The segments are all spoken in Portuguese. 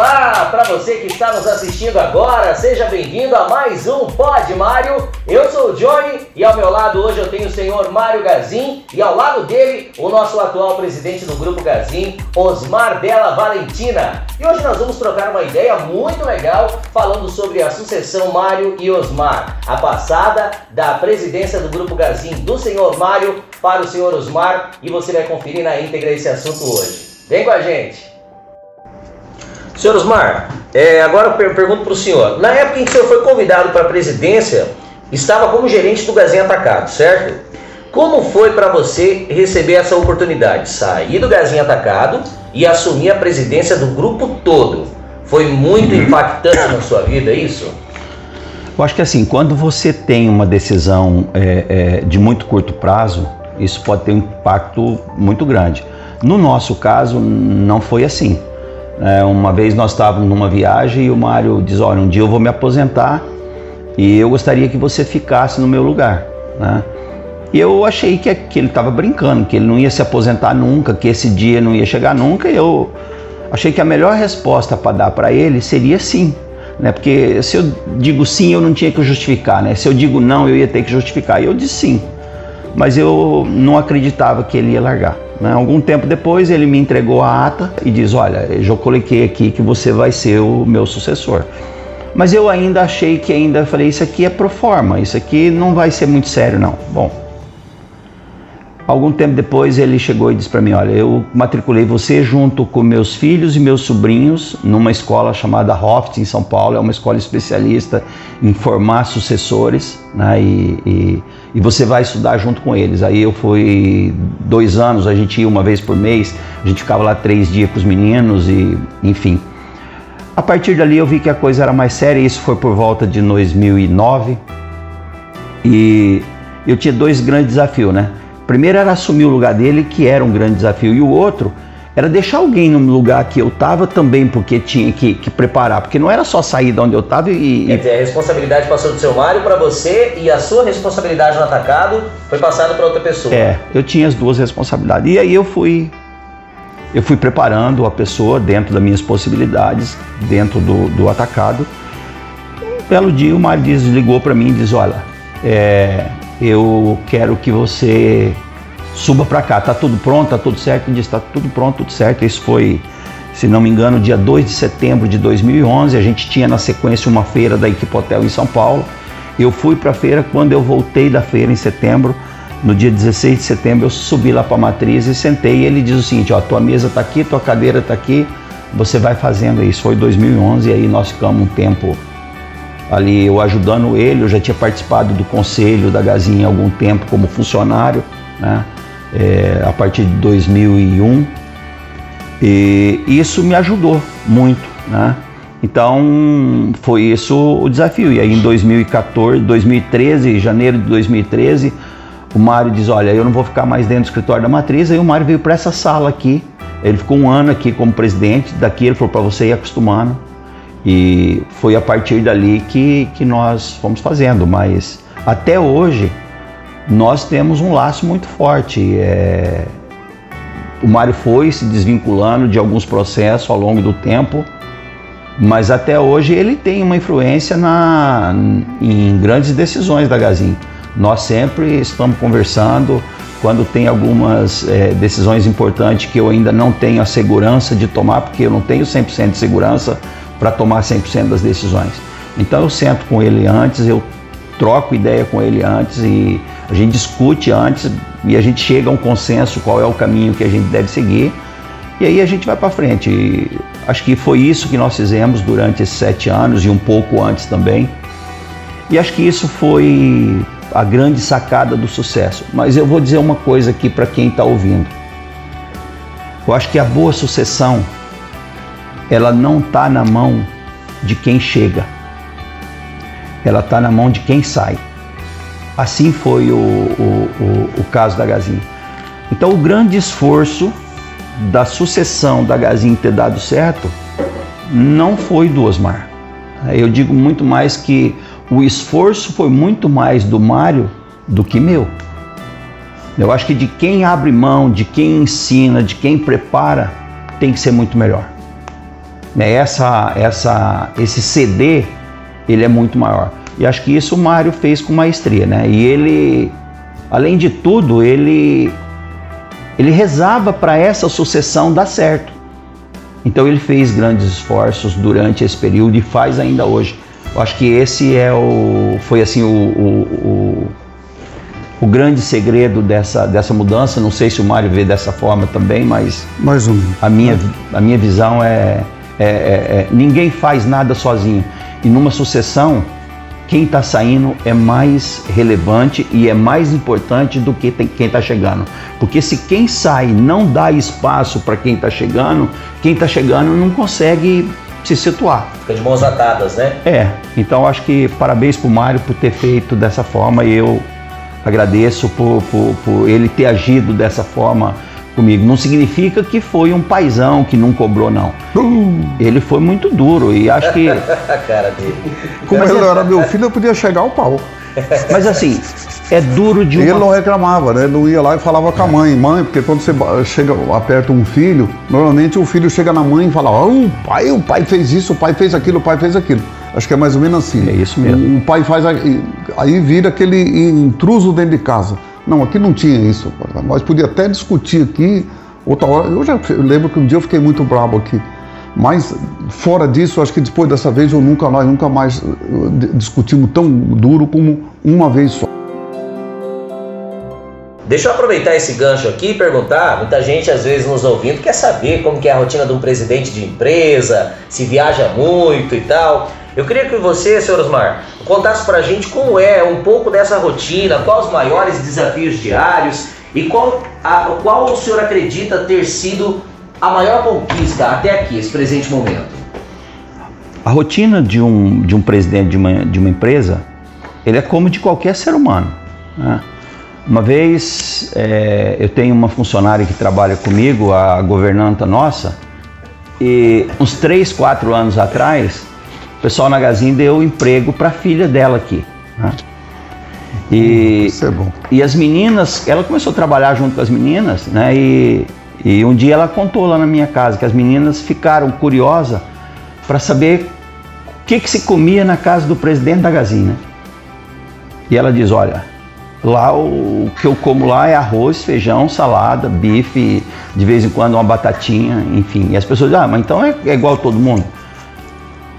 Olá para você que está nos assistindo agora, seja bem-vindo a mais um Pod Mário. Eu sou o Johnny e ao meu lado hoje eu tenho o senhor Mário Gazin e ao lado dele o nosso atual presidente do Grupo Gazin, Osmar Della Valentina. E hoje nós vamos trocar uma ideia muito legal falando sobre a sucessão Mário e Osmar, a passada da presidência do Grupo Gazin do senhor Mário para o senhor Osmar e você vai conferir na íntegra esse assunto hoje. Vem com a gente! Senhor Osmar, é, agora eu pergunto para o senhor. Na época em que o senhor foi convidado para a presidência, estava como gerente do Gazinho Atacado, certo? Como foi para você receber essa oportunidade? Sair do Gazinho Atacado e assumir a presidência do grupo todo. Foi muito uhum. impactante na sua vida, é isso? Eu acho que assim, quando você tem uma decisão é, é, de muito curto prazo, isso pode ter um impacto muito grande. No nosso caso, não foi assim. É, uma vez nós estávamos numa viagem e o Mário diz: Olha, um dia eu vou me aposentar e eu gostaria que você ficasse no meu lugar. Né? E eu achei que, que ele estava brincando, que ele não ia se aposentar nunca, que esse dia não ia chegar nunca. E eu achei que a melhor resposta para dar para ele seria sim. Né? Porque se eu digo sim, eu não tinha que justificar. Né? Se eu digo não, eu ia ter que justificar. E eu disse sim. Mas eu não acreditava que ele ia largar. Né? Algum tempo depois ele me entregou a ata e diz: Olha, eu já coloquei aqui que você vai ser o meu sucessor. Mas eu ainda achei que ainda falei: Isso aqui é pro forma, isso aqui não vai ser muito sério, não. Bom, Algum tempo depois ele chegou e disse para mim: Olha, eu matriculei você junto com meus filhos e meus sobrinhos numa escola chamada Hoft em São Paulo. É uma escola especialista em formar sucessores, né? E, e, e, você vai estudar junto com eles. Aí eu fui dois anos, a gente ia uma vez por mês, a gente ficava lá três dias com os meninos e, enfim. A partir dali eu vi que a coisa era mais séria. Isso foi por volta de 2009 e eu tinha dois grandes desafios, né? Primeiro era assumir o lugar dele, que era um grande desafio, e o outro era deixar alguém no lugar que eu estava também, porque tinha que, que, preparar, porque não era só sair de onde eu estava e. Quer dizer, a responsabilidade passou do seu Mário para você e a sua responsabilidade no atacado foi passada para outra pessoa. É, eu tinha as duas responsabilidades. E aí eu fui. Eu fui preparando a pessoa dentro das minhas possibilidades, dentro do, do atacado. Um belo dia o Mário diz, ligou para mim e diz: Olha, é, eu quero que você suba para cá. Tá tudo pronto, tá tudo certo? Ele disse, tá tudo pronto, tudo certo. Isso foi, se não me engano, dia 2 de setembro de 2011. A gente tinha na sequência uma feira da Equipe Hotel em São Paulo. Eu fui para a feira, quando eu voltei da feira em setembro, no dia 16 de setembro, eu subi lá para a matriz e sentei e ele diz o seguinte, ó, tua mesa está aqui, tua cadeira está aqui, você vai fazendo isso. Foi 2011 e aí nós ficamos um tempo ali eu ajudando ele, eu já tinha participado do conselho da Gazinha há algum tempo como funcionário, né? É, a partir de 2001 e isso me ajudou muito, né? Então foi isso o desafio. E aí em 2014, 2013, janeiro de 2013, o Mário diz: Olha, eu não vou ficar mais dentro do escritório da matriz. Aí o Mário veio para essa sala aqui. Ele ficou um ano aqui como presidente. Daqui ele falou para você ir acostumando. E foi a partir dali que, que nós fomos fazendo, mas até hoje nós temos um laço muito forte. É... O Mário foi se desvinculando de alguns processos ao longo do tempo, mas até hoje ele tem uma influência na, em grandes decisões da Gazin. Nós sempre estamos conversando quando tem algumas é, decisões importantes que eu ainda não tenho a segurança de tomar, porque eu não tenho 100% de segurança para tomar 100% das decisões. Então eu sento com ele antes, eu troco ideia com ele antes e a gente discute antes e a gente chega a um consenso qual é o caminho que a gente deve seguir e aí a gente vai para frente. E acho que foi isso que nós fizemos durante esses sete anos e um pouco antes também. E acho que isso foi a grande sacada do sucesso. Mas eu vou dizer uma coisa aqui para quem está ouvindo. Eu acho que a boa sucessão ela não está na mão de quem chega, ela está na mão de quem sai. Assim foi o, o, o, o caso da Gazin. Então, o grande esforço da sucessão da Gazin ter dado certo não foi do Osmar. Eu digo muito mais que o esforço foi muito mais do Mário do que meu. Eu acho que de quem abre mão, de quem ensina, de quem prepara, tem que ser muito melhor. Né? Essa, essa, esse CD ele é muito maior. E acho que isso o Mário fez com maestria, né? E ele, além de tudo, ele ele rezava para essa sucessão dar certo. Então ele fez grandes esforços durante esse período e faz ainda hoje. Eu acho que esse é o foi assim o, o, o, o grande segredo dessa, dessa mudança. Não sei se o Mário vê dessa forma também, mas mais um. A minha a minha visão é, é, é, é ninguém faz nada sozinho. E numa sucessão quem está saindo é mais relevante e é mais importante do que quem está chegando. Porque se quem sai não dá espaço para quem está chegando, quem está chegando não consegue se situar. Fica de mãos atadas, né? É. Então acho que parabéns para o Mário por ter feito dessa forma e eu agradeço por, por, por ele ter agido dessa forma comigo. Não significa que foi um paizão que não cobrou, não. Uh. Ele foi muito duro e acho que. cara dele. Como ele era meu filho, eu podia chegar ao pau. Mas assim, é duro de uma... Ele não reclamava, né? Ele não ia lá e falava com a mãe, mãe, porque quando você chega, aperta um filho, normalmente o filho chega na mãe e fala, oh, o pai, o pai fez isso, o pai fez aquilo, o pai fez aquilo. Acho que é mais ou menos assim. É isso mesmo. O pai faz. Aí vira aquele intruso dentro de casa. Não, aqui não tinha isso. Nós podíamos até discutir aqui outra hora. Eu já lembro que um dia eu fiquei muito bravo aqui. Mas fora disso, acho que depois dessa vez eu nunca, nós nunca mais discutimos tão duro como uma vez só. Deixa eu aproveitar esse gancho aqui e perguntar, muita gente às vezes nos ouvindo quer saber como que é a rotina de um presidente de empresa, se viaja muito e tal. Eu queria que você, senhor Osmar, contasse para a gente como é um pouco dessa rotina, quais os maiores desafios diários e qual, a, qual o senhor acredita ter sido a maior conquista até aqui, esse presente momento. A rotina de um, de um presidente de uma, de uma empresa, ele é como de qualquer ser humano. Né? Uma vez é, eu tenho uma funcionária que trabalha comigo, a governanta nossa, e uns 3, 4 anos atrás, o pessoal na Gazin deu emprego para a filha dela aqui. Né? E, Isso é bom. E as meninas, ela começou a trabalhar junto com as meninas, né? E, e um dia ela contou lá na minha casa que as meninas ficaram curiosas para saber o que, que se comia na casa do presidente da Gazin, né? E ela diz: Olha, lá o, o que eu como lá é arroz, feijão, salada, bife, de vez em quando uma batatinha, enfim. E as pessoas dizem: Ah, mas então é, é igual todo mundo.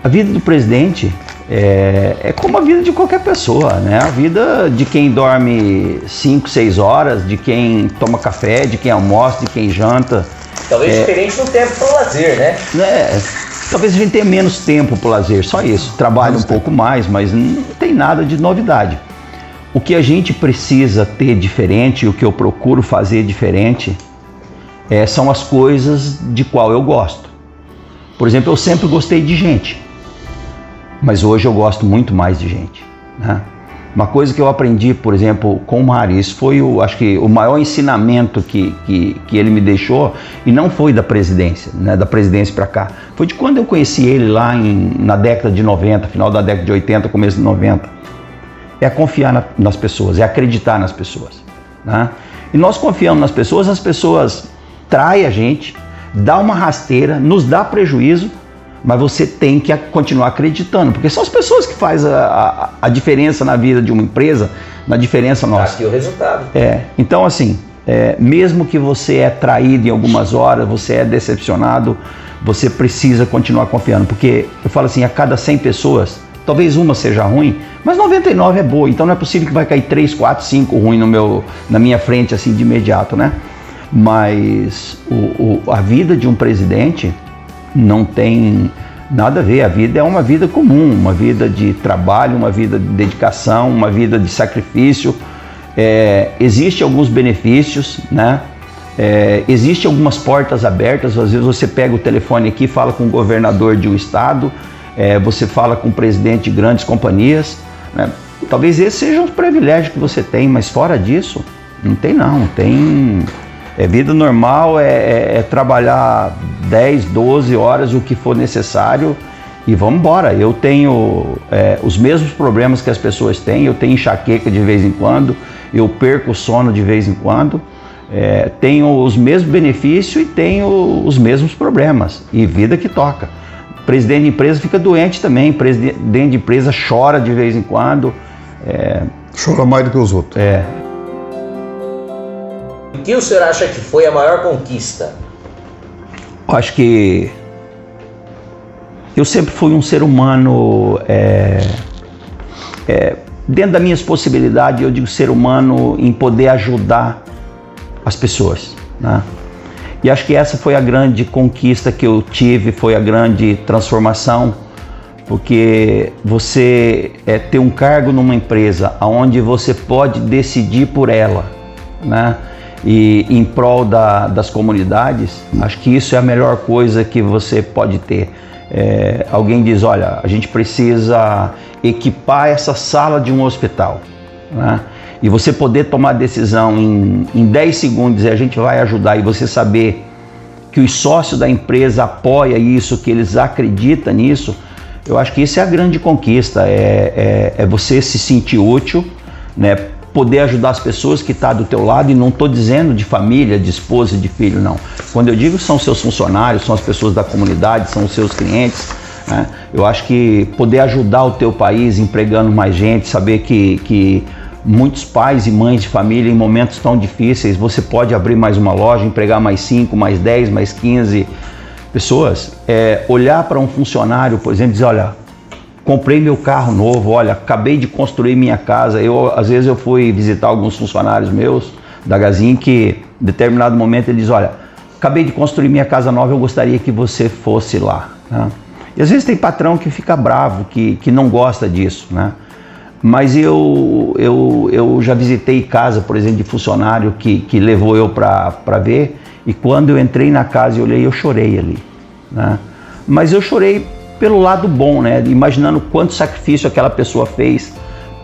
A vida do presidente é, é, como a vida de qualquer pessoa, né? A vida de quem dorme 5, 6 horas, de quem toma café, de quem almoça, de quem janta. Talvez é, diferente no tempo para o lazer, né? né? Talvez a gente tenha menos tempo para o lazer, só isso. Trabalha um pouco mais, mas não tem nada de novidade. O que a gente precisa ter diferente, o que eu procuro fazer diferente, é, são as coisas de qual eu gosto. Por exemplo, eu sempre gostei de gente mas hoje eu gosto muito mais de gente. Né? Uma coisa que eu aprendi, por exemplo, com o Mário, isso foi, o, acho que, o maior ensinamento que, que, que ele me deixou, e não foi da presidência, né, da presidência para cá, foi de quando eu conheci ele lá em, na década de 90, final da década de 80, começo de 90. É confiar na, nas pessoas, é acreditar nas pessoas. Né? E nós confiamos nas pessoas, as pessoas traem a gente, dá uma rasteira, nos dá prejuízo, mas você tem que continuar acreditando, porque são as pessoas que fazem a, a, a diferença na vida de uma empresa, na diferença nossa. Aqui o resultado. É, então assim, é, mesmo que você é traído em algumas horas, você é decepcionado, você precisa continuar confiando, porque eu falo assim, a cada 100 pessoas, talvez uma seja ruim, mas 99 é boa, então não é possível que vai cair 3, 4, 5 ruim no meu, na minha frente assim de imediato, né? Mas o, o, a vida de um presidente não tem nada a ver. A vida é uma vida comum, uma vida de trabalho, uma vida de dedicação, uma vida de sacrifício. É, Existem alguns benefícios, né? É, Existem algumas portas abertas. Às vezes você pega o telefone aqui, fala com o governador de um estado, é, você fala com o presidente de grandes companhias. Né? Talvez esse seja um privilégio que você tem, mas fora disso, não tem não. Tem é, vida normal é, é, é, trabalhar 10, 12 horas, o que for necessário e vamos embora. Eu tenho é, os mesmos problemas que as pessoas têm, eu tenho enxaqueca de vez em quando, eu perco o sono de vez em quando, é, tenho os mesmos benefícios e tenho os mesmos problemas. E vida que toca. Presidente de empresa fica doente também, presidente de empresa chora de vez em quando. É, chora mais do que os outros. É. O que o senhor acha que foi a maior conquista? Acho que eu sempre fui um ser humano é, é, dentro das minhas possibilidades, eu digo ser humano em poder ajudar as pessoas. Né? E acho que essa foi a grande conquista que eu tive, foi a grande transformação, porque você é, ter um cargo numa empresa onde você pode decidir por ela, né? E em prol da, das comunidades, acho que isso é a melhor coisa que você pode ter. É, alguém diz: olha, a gente precisa equipar essa sala de um hospital. Né? e você poder tomar decisão em, em 10 segundos e a gente vai ajudar e você saber que os sócios da empresa apoiam isso, que eles acreditam nisso, eu acho que isso é a grande conquista, é, é, é você se sentir útil, né? Poder ajudar as pessoas que estão tá do teu lado e não estou dizendo de família, de esposa, de filho, não. Quando eu digo são seus funcionários, são as pessoas da comunidade, são os seus clientes, né? eu acho que poder ajudar o teu país empregando mais gente, saber que, que muitos pais e mães de família em momentos tão difíceis, você pode abrir mais uma loja, empregar mais 5, mais 10, mais 15 pessoas. É, olhar para um funcionário, por exemplo, dizer, olha, comprei meu carro novo, olha, acabei de construir minha casa. Eu, às vezes eu fui visitar alguns funcionários meus da Gazin que em determinado momento ele diz, olha, acabei de construir minha casa nova, eu gostaria que você fosse lá. Né? E às vezes tem patrão que fica bravo, que, que não gosta disso, né? Mas eu, eu, eu já visitei casa, por exemplo, de funcionário que, que levou eu para ver, e quando eu entrei na casa e olhei, eu chorei ali. Né? Mas eu chorei pelo lado bom, né? imaginando quanto sacrifício aquela pessoa fez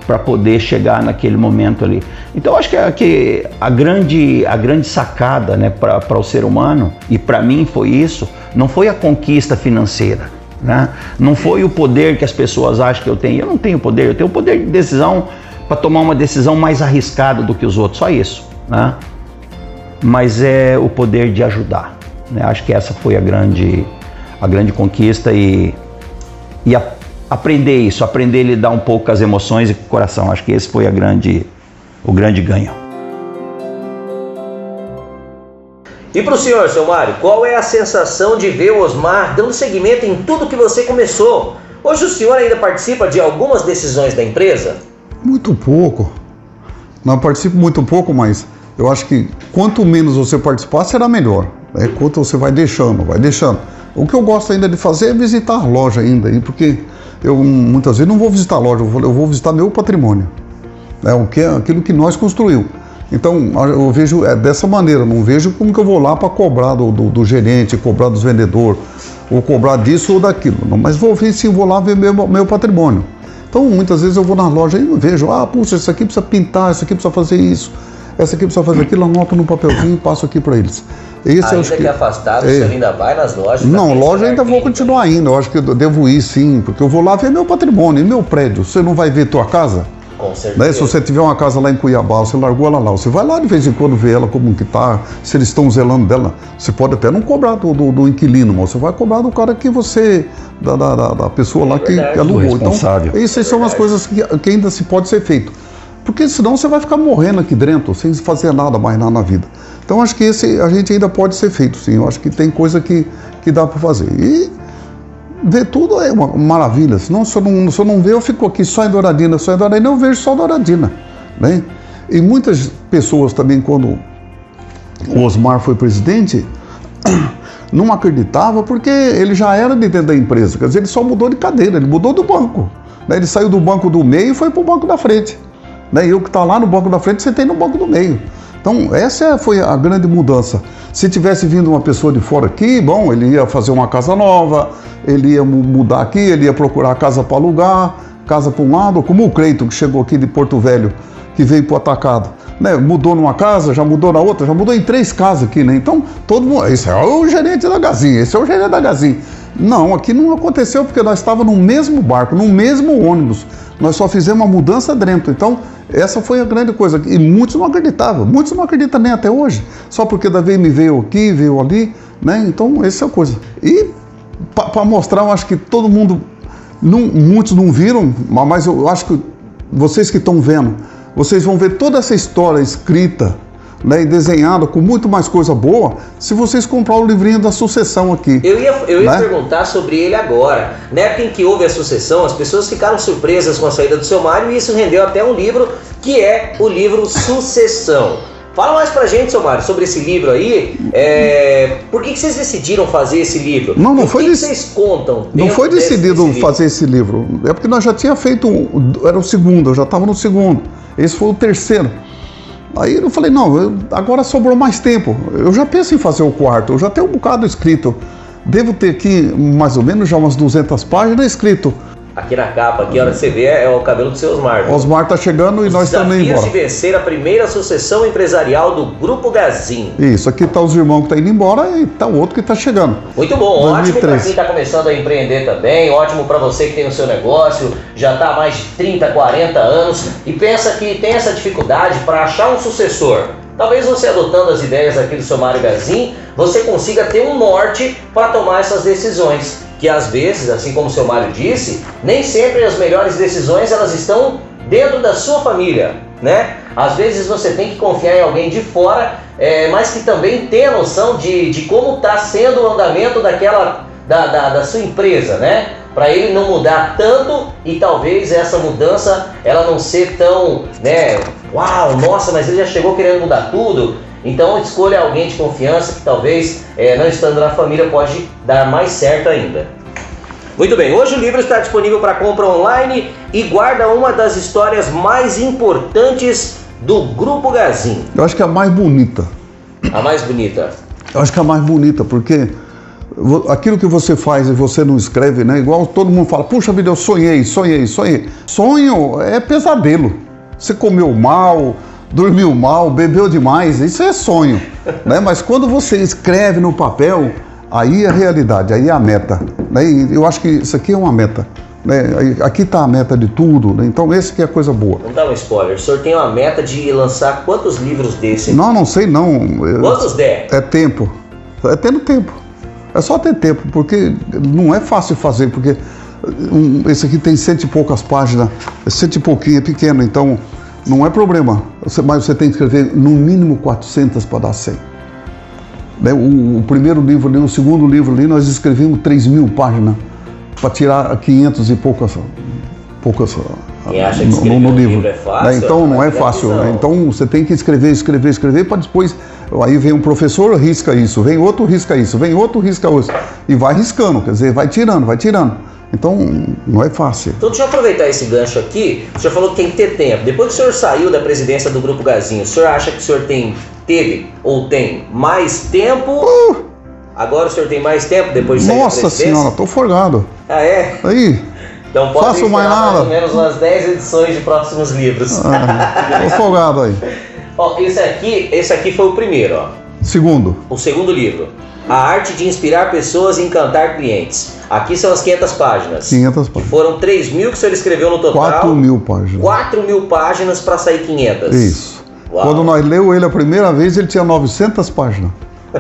para poder chegar naquele momento ali. Então acho que, que a, grande, a grande sacada né, para o ser humano, e para mim foi isso, não foi a conquista financeira né? Não foi o poder que as pessoas acham que eu tenho. Eu não tenho poder, eu tenho o poder de decisão para tomar uma decisão mais arriscada do que os outros, só isso. Né? Mas é o poder de ajudar. Né? Acho que essa foi a grande, a grande conquista e, e a, aprender isso, aprender a lidar um pouco com as emoções e com o coração. Acho que esse foi a grande, o grande ganho. E para o senhor, seu Mário, qual é a sensação de ver o Osmar dando seguimento em tudo que você começou? Hoje o senhor ainda participa de algumas decisões da empresa? Muito pouco. Não participo muito pouco, mas eu acho que quanto menos você participar, será melhor. É quanto você vai deixando, vai deixando. O que eu gosto ainda de fazer é visitar a loja ainda, porque eu muitas vezes não vou visitar a loja, eu vou, visitar meu patrimônio. É o que aquilo que nós construímos. Então, eu vejo é dessa maneira, não vejo como que eu vou lá para cobrar do, do, do, gerente, cobrar dos vendedores, ou cobrar disso ou daquilo. Não, mas vou ver sim, vou lá ver meu, meu patrimônio. Então, muitas vezes eu vou na loja e vejo, ah, puxa, isso aqui precisa pintar, isso aqui precisa fazer isso, essa aqui precisa fazer aquilo, anoto no papelzinho e passo aqui para eles. Esse ainda que, que é afastado, é. você ainda vai nas lojas? Não, loja ainda vou continuar indo, eu acho que eu devo ir sim, porque eu vou lá ver meu patrimônio e meu prédio. Você não vai ver tua casa? Com certeza. Né? Se você tiver uma casa lá em Cuiabá, você largou ela lá, você vai lá de vez em quando ver ela como que tá, se eles estão zelando dela. Você pode até não cobrar do, do, do, inquilino, mas você vai cobrar do cara que você, da, da, da pessoa lá que, que alugou. Então, isso são as coisas que, que ainda se pode ser feito. Porque senão você vai ficar morrendo aqui dentro, sem fazer nada mais nada na vida. Então acho que esse a gente ainda pode ser feito, sim. Eu acho que tem coisa que, que dá para fazer. E ver tudo é uma maravilha. Senão, se eu não, se eu não ver, eu fico aqui só em Douradina, só em Douradina, eu vejo só Douradina. Né? E muitas pessoas também, quando o Osmar foi presidente, não acreditava porque ele já era de dentro da empresa. Quer dizer, ele só mudou de cadeira, ele mudou do banco. Né? Ele saiu do banco do meio e foi para o banco da frente. Né? Eu que está lá no banco da frente, você tem no banco do meio. Então, essa foi a grande mudança. Se tivesse vindo uma pessoa de fora aqui, bom, ele ia fazer uma casa nova, ele ia mudar aqui, ele ia procurar casa para alugar, casa para um lado, como o Creito, que chegou aqui de Porto Velho, que veio para o atacado. Né, mudou numa casa, já mudou na outra, já mudou em três casas aqui, né? Então, todo mundo. Esse é o gerente da Gazin, esse é o gerente da Gazin. Não, aqui não aconteceu porque nós estávamos no mesmo barco, no mesmo ônibus. Nós só fizemos uma mudança dentro. Então, essa foi a grande coisa. E muitos não acreditavam. Muitos não acreditam nem até hoje. Só porque Davi me veio aqui, veio ali. Né? Então, essa é a coisa. E para mostrar, eu acho que todo mundo, não, muitos não viram, mas eu acho que vocês que estão vendo, vocês vão ver toda essa história escrita né, e desenhada com muito mais coisa boa se vocês comprar o livrinho da sucessão aqui. Eu ia, eu ia né? perguntar sobre ele agora. Na época em que houve a sucessão, as pessoas ficaram surpresas com a saída do seu Mário e isso rendeu até um livro que é o livro Sucessão. Fala mais pra gente, seu Mário, sobre esse livro aí. É... Por que, que vocês decidiram fazer esse livro? Não, não o foi que, que dec- vocês contam? Não foi desse- decidido desse livro? fazer esse livro. É porque nós já tinha feito, era o segundo, eu já estava no segundo. Esse foi o terceiro. Aí eu falei, não, eu- agora sobrou mais tempo. Eu já penso em fazer o quarto, eu já tenho um bocado escrito. Devo ter aqui mais ou menos já umas 200 páginas escrito. Aqui na capa, aqui a hora que você vê é o cabelo do seu Osmar. Osmar tá chegando e Os nós desafios embora. de vencer a primeira sucessão empresarial do Grupo Gazin. Isso, aqui tá os irmãos que estão indo embora e tá o outro que está chegando. Muito bom, ótimo para 2013. quem está começando a empreender também, ótimo para você que tem o seu negócio, já está há mais de 30, 40 anos e pensa que tem essa dificuldade para achar um sucessor. Talvez você adotando as ideias aqui do seu Mário Gazin, você consiga ter um norte para tomar essas decisões. Que às vezes, assim como o seu Mário disse, nem sempre as melhores decisões elas estão dentro da sua família, né? Às vezes você tem que confiar em alguém de fora, é, mas que também tenha noção de, de como está sendo o andamento daquela da, da, da sua empresa, né? Para ele não mudar tanto e talvez essa mudança ela não ser tão, né? Uau, nossa, mas ele já chegou querendo mudar tudo. Então escolha alguém de confiança que talvez é, não estando na família pode dar mais certo ainda. Muito bem, hoje o livro está disponível para compra online e guarda uma das histórias mais importantes do Grupo Gazin, Eu acho que é a mais bonita. a mais bonita. Eu acho que é a mais bonita, porque aquilo que você faz e você não escreve, né? Igual todo mundo fala, puxa vida, eu sonhei, sonhei, sonhei. Sonho é pesadelo. Você comeu mal, dormiu mal, bebeu demais, isso é sonho. né? Mas quando você escreve no papel, aí é a realidade, aí é a meta. Né? E eu acho que isso aqui é uma meta. Né? Aqui está a meta de tudo, né? então esse que é a coisa boa. Vamos dar um spoiler. O senhor tem uma meta de lançar quantos livros desse? Não, não sei não. Quantos der? É tempo. É tendo tempo. É só ter tempo, porque não é fácil fazer, porque um, esse aqui tem cento e poucas páginas, é cento e pouquinho, é pequeno, então não é problema. Mas você tem que escrever no mínimo 400 para dar 100. Né, O, primeiro livro ali, o segundo livro ali, nós escrevemos 3 mil páginas para tirar 500 e poucas, poucas Quem acha que no, escrever no livro. livro é fácil, né? Então não é é fácil. visão. né? Então você tem que escrever, escrever, escrever para depois. Aí vem um professor, risca isso, vem outro, risca isso, vem outro, risca isso. E vai riscando, quer dizer, vai tirando, vai tirando. Então não é fácil. Então deixa eu aproveitar esse gancho aqui. O senhor falou que tem que ter tempo. Depois que o senhor saiu da presidência do Grupo Gazinho, o senhor acha que o senhor tem, teve ou tem mais tempo? Agora o senhor tem mais tempo depois de sair da Uh! Nossa presidência? senhora, tô forgado. Ah, é? Aí, Então pode Faço mais esperar mais nada. ou menos umas 10 edições de próximos livros. ah, tô folgado aí. Ó, esse aqui, esse aqui foi o primeiro, ó. Segundo, O segundo livro. A arte de inspirar pessoas e encantar clientes. Aqui são as 500 páginas. 500 páginas. Foram 3 mil que o senhor escreveu no total. 4 mil páginas. 4 mil páginas para sair 500. Isso. Uau. Quando nós leu ele a primeira vez, ele tinha 900 páginas.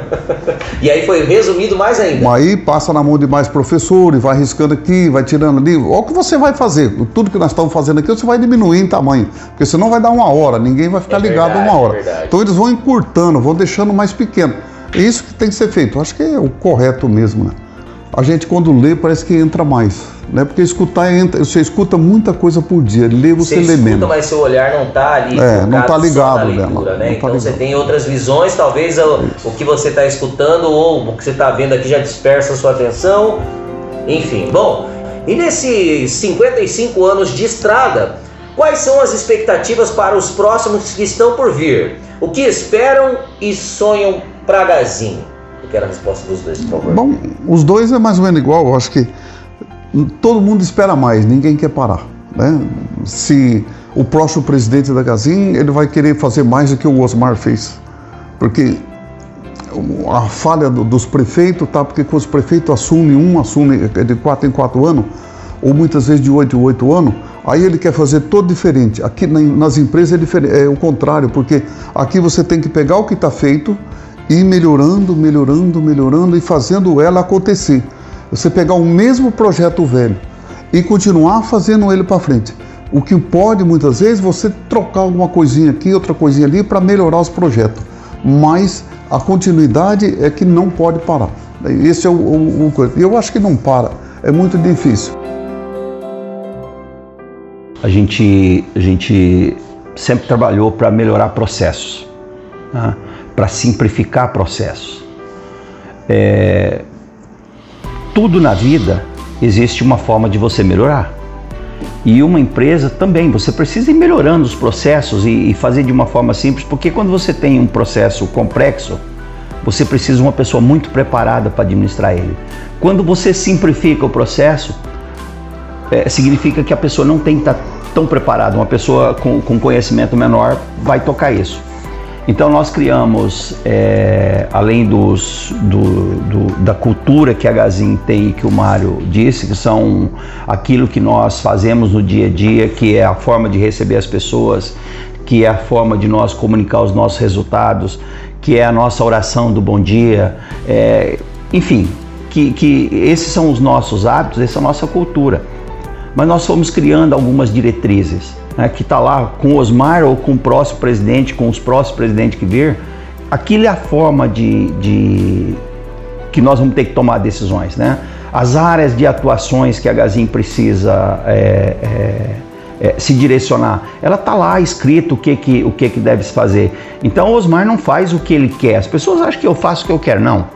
E aí foi resumido mais ainda. Aí passa na mão de mais professores, vai riscando aqui, vai tirando ali. Olha o que você vai fazer. Tudo que nós estamos fazendo aqui, você vai diminuir em tamanho. Porque senão vai dar uma hora, ninguém vai ficar É ligado verdade, uma é hora. verdade. então eles vão encurtando, vão deixando mais pequeno. É isso que tem que ser feito. Acho que é o correto mesmo, né? A gente quando lê parece que entra mais. Né? Porque escutar entra, você escuta muita coisa por dia. Ler você, Você lê escuta, menos. mas seu olhar não está ali É, não tá só ligado leitura, não né? tá Então você ligado. tem outras visões, talvez o, o que você está escutando ou o que você está vendo aqui já dispersa a sua atenção. Enfim, bom, e nesses 55 anos de estrada, quais são as expectativas para os próximos que estão por vir? O que esperam e sonham para Gazinho? Eu quero a resposta dos dois, por favor. Bom, os dois é mais ou menos igual. Eu acho que todo mundo espera mais, ninguém quer parar. Né? Se o próximo presidente da Gazin, ele vai querer fazer mais do que o Osmar fez. Porque a falha do- dos prefeitos, tá? Porque quando os prefeitos assumem um, assume de quatro em quatro anos, ou muitas vezes de oito em oito anos, aí ele quer fazer todo diferente. Aqui na- nas empresas é, é o contrário, porque aqui você tem que pegar o que está feito ir melhorando, melhorando, melhorando e fazendo ela acontecer. Você pegar o mesmo projeto velho e continuar fazendo ele para frente. O que pode muitas vezes você trocar alguma coisinha aqui, outra coisinha ali para melhorar os projetos. Mas a continuidade é que não pode parar. Esse é o, o, o eu acho que não para. É muito difícil. A gente, a gente sempre trabalhou para melhorar processos, né? Para simplificar processos. É, tudo na vida existe uma forma de você melhorar. E uma empresa também, você precisa ir melhorando os processos e, e fazer de uma forma simples, porque quando você tem um processo complexo, você precisa de uma pessoa muito preparada para administrar ele. Quando você simplifica o processo, é, significa que a pessoa não tem que estar tão preparada. Uma pessoa com, com conhecimento menor vai tocar isso. Então nós criamos, é, além dos, do, do, da cultura que a Gazin tem e que o Mário disse, que são aquilo que nós fazemos no dia a dia, que é a forma de receber as pessoas, que é a forma de nós comunicar os nossos resultados, que é a nossa oração do bom dia, é, enfim, que, que esses são os nossos hábitos, essa é a nossa cultura. Mas nós fomos criando algumas diretrizes né, que está lá com o Osmar ou com o próximo presidente, com os próximos presidentes que vir, aquilo é a forma de, de que nós vamos ter que tomar decisões. Né? As áreas de atuações que a Gazin precisa é, é, é, se direcionar, ela está lá escrito o que, que, o que, que deve se fazer. Então o Osmar não faz o que ele quer. As pessoas acham que eu faço o que eu quero. Não.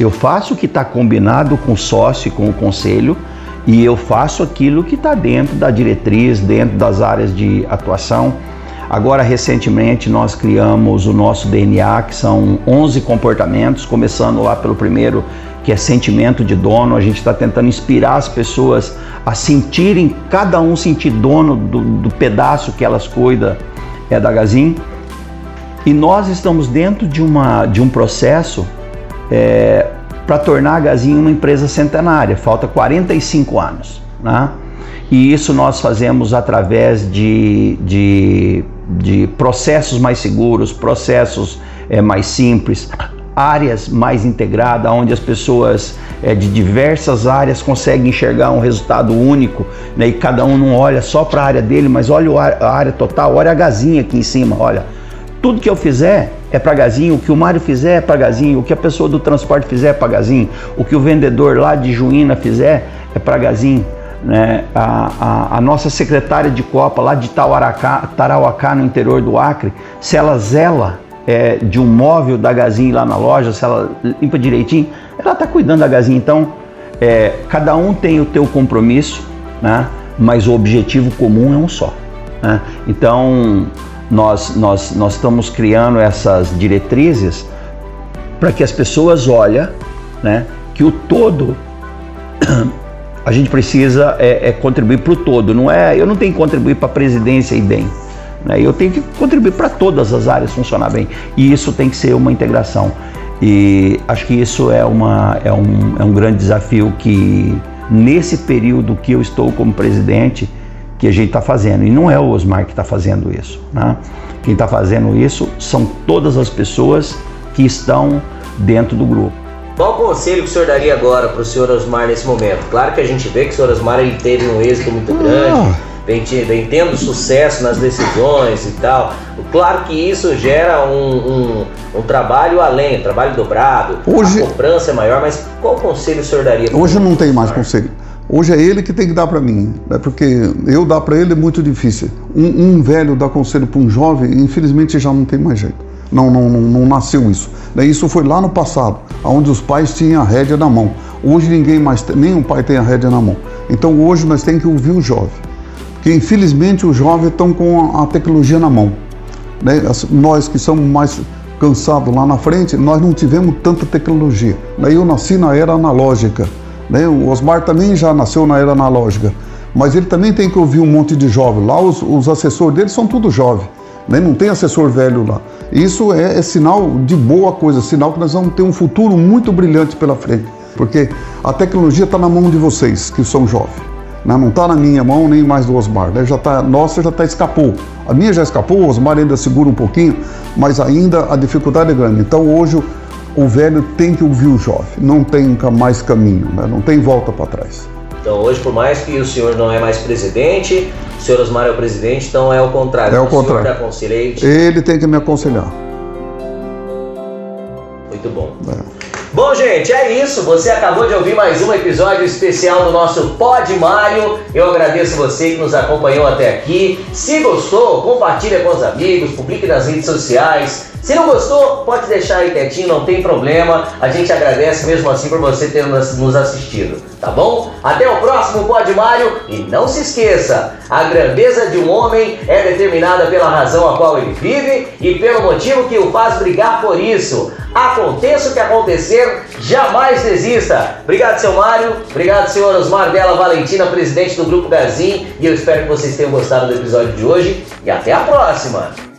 Eu faço o que está combinado com o sócio e com o conselho e eu faço aquilo que está dentro da diretriz, dentro das áreas de atuação. Agora, recentemente, nós criamos o nosso DNA, que são 11 comportamentos, começando lá pelo primeiro, que é sentimento de dono. A gente está tentando inspirar as pessoas a sentirem, cada um sentir dono do, do pedaço que elas cuidam é da Gazin. E nós estamos dentro de, uma, de um processo é, para tornar a Gazin uma empresa centenária. Falta 45 anos. Né? E isso nós fazemos através de, de, de processos mais seguros, processos é, mais simples, áreas mais integradas, onde as pessoas é, de diversas áreas conseguem enxergar um resultado único, né? e cada um não olha só para a área dele, mas olha a área total, olha a gazinha aqui em cima, olha. Tudo que eu fizer é Gazinho, o que o Mário fizer é Gazinho, o que a pessoa do transporte fizer é Gazinho, o que o vendedor lá de Juína fizer é para Gazinho. Né? A, a, a, nossa secretária de Copa lá de Tauaracá, Tarauacá, no interior do Acre, se ela zela é, de um móvel da Gazinho lá na loja, se ela limpa direitinho, ela está cuidando da Gazinho. Então, é, cada um tem o teu compromisso, né? mas o objetivo comum é um só. Né? Então, nós, nós, nós estamos criando essas diretrizes para que as pessoas olhem né, que o todo a gente precisa é, é contribuir para o todo. Não é, eu não tenho que contribuir para a presidência e bem. Né, eu tenho que contribuir para todas as áreas funcionar bem. E isso tem que ser uma integração. E acho que isso é, uma, é, um, é um grande desafio que, nesse período que eu estou como presidente, que a gente está fazendo. E não é o Osmar que está fazendo isso. Né? Quem está fazendo isso são todas as pessoas que estão dentro do grupo. Qual conselho que o senhor daria agora para o senhor Osmar nesse momento? Claro que a gente vê que o senhor Osmar ele teve um êxito muito grande, ah. vem, vem, tendo sucesso nas decisões e tal. Claro que isso gera um, um, um trabalho além, trabalho dobrado, Hoje, a cobrança é maior, mas qual conselho o senhor daria? Hoje eu não tenho mais conselho. Hoje é ele que tem que dar para mim, né? porque eu dar para ele é muito difícil. Um, um velho dar conselho para um jovem, infelizmente já não tem mais jeito. Não, não, não, não nasceu isso. Isso foi lá no passado, onde os pais tinham a rédea na mão. Hoje ninguém mais, nenhum pai tem a rédea na mão. Então hoje nós temos que ouvir o jovem, porque infelizmente os jovens estão com a tecnologia na mão. Né? Nós que somos mais cansados lá na frente, nós não tivemos tanta tecnologia. Eu nasci na era analógica. Né? O Osmar também já nasceu na era analógica, mas ele também tem que ouvir um monte de jovem. Lá os, os assessores dele são tudo jovem, né? não tem assessor velho lá. Isso é, é sinal de boa coisa, sinal que nós vamos ter um futuro muito brilhante pela frente, porque a tecnologia está na mão de vocês, que são jovens. Né? Não está na minha mão nem mais do Osmar. Né? Já tá, nossa já tá, escapou. A minha já escapou, o Osmar ainda segura um pouquinho, mas ainda a dificuldade é grande. Então hoje o velho tem que ouvir o jovem, não tem mais caminho, né? não tem volta para trás. Então hoje, por mais que o senhor não é mais presidente, o senhor Osmar é o presidente, então é o contrário. É o contrário. O aconselhei. Ele tem que me aconselhar. Muito bom. É. Bom, gente, é isso. Você acabou de ouvir mais um episódio especial do nosso Pod Mário. Eu agradeço você que nos acompanhou até aqui. Se gostou, compartilhe com os amigos, publique nas redes sociais. Se não gostou, pode deixar aí quietinho, não tem problema. A gente agradece mesmo assim por você ter nos assistido, tá bom? Até o próximo Pod Mário e não se esqueça, a grandeza de um homem é determinada pela razão a qual ele vive e pelo motivo que o faz brigar por isso. Aconteça o que acontecer, jamais desista. Obrigado, seu Mário. Obrigado, senhor Osmar Della Valentina, presidente do Grupo Gazin. E eu espero que vocês tenham gostado do episódio de hoje. E até a próxima!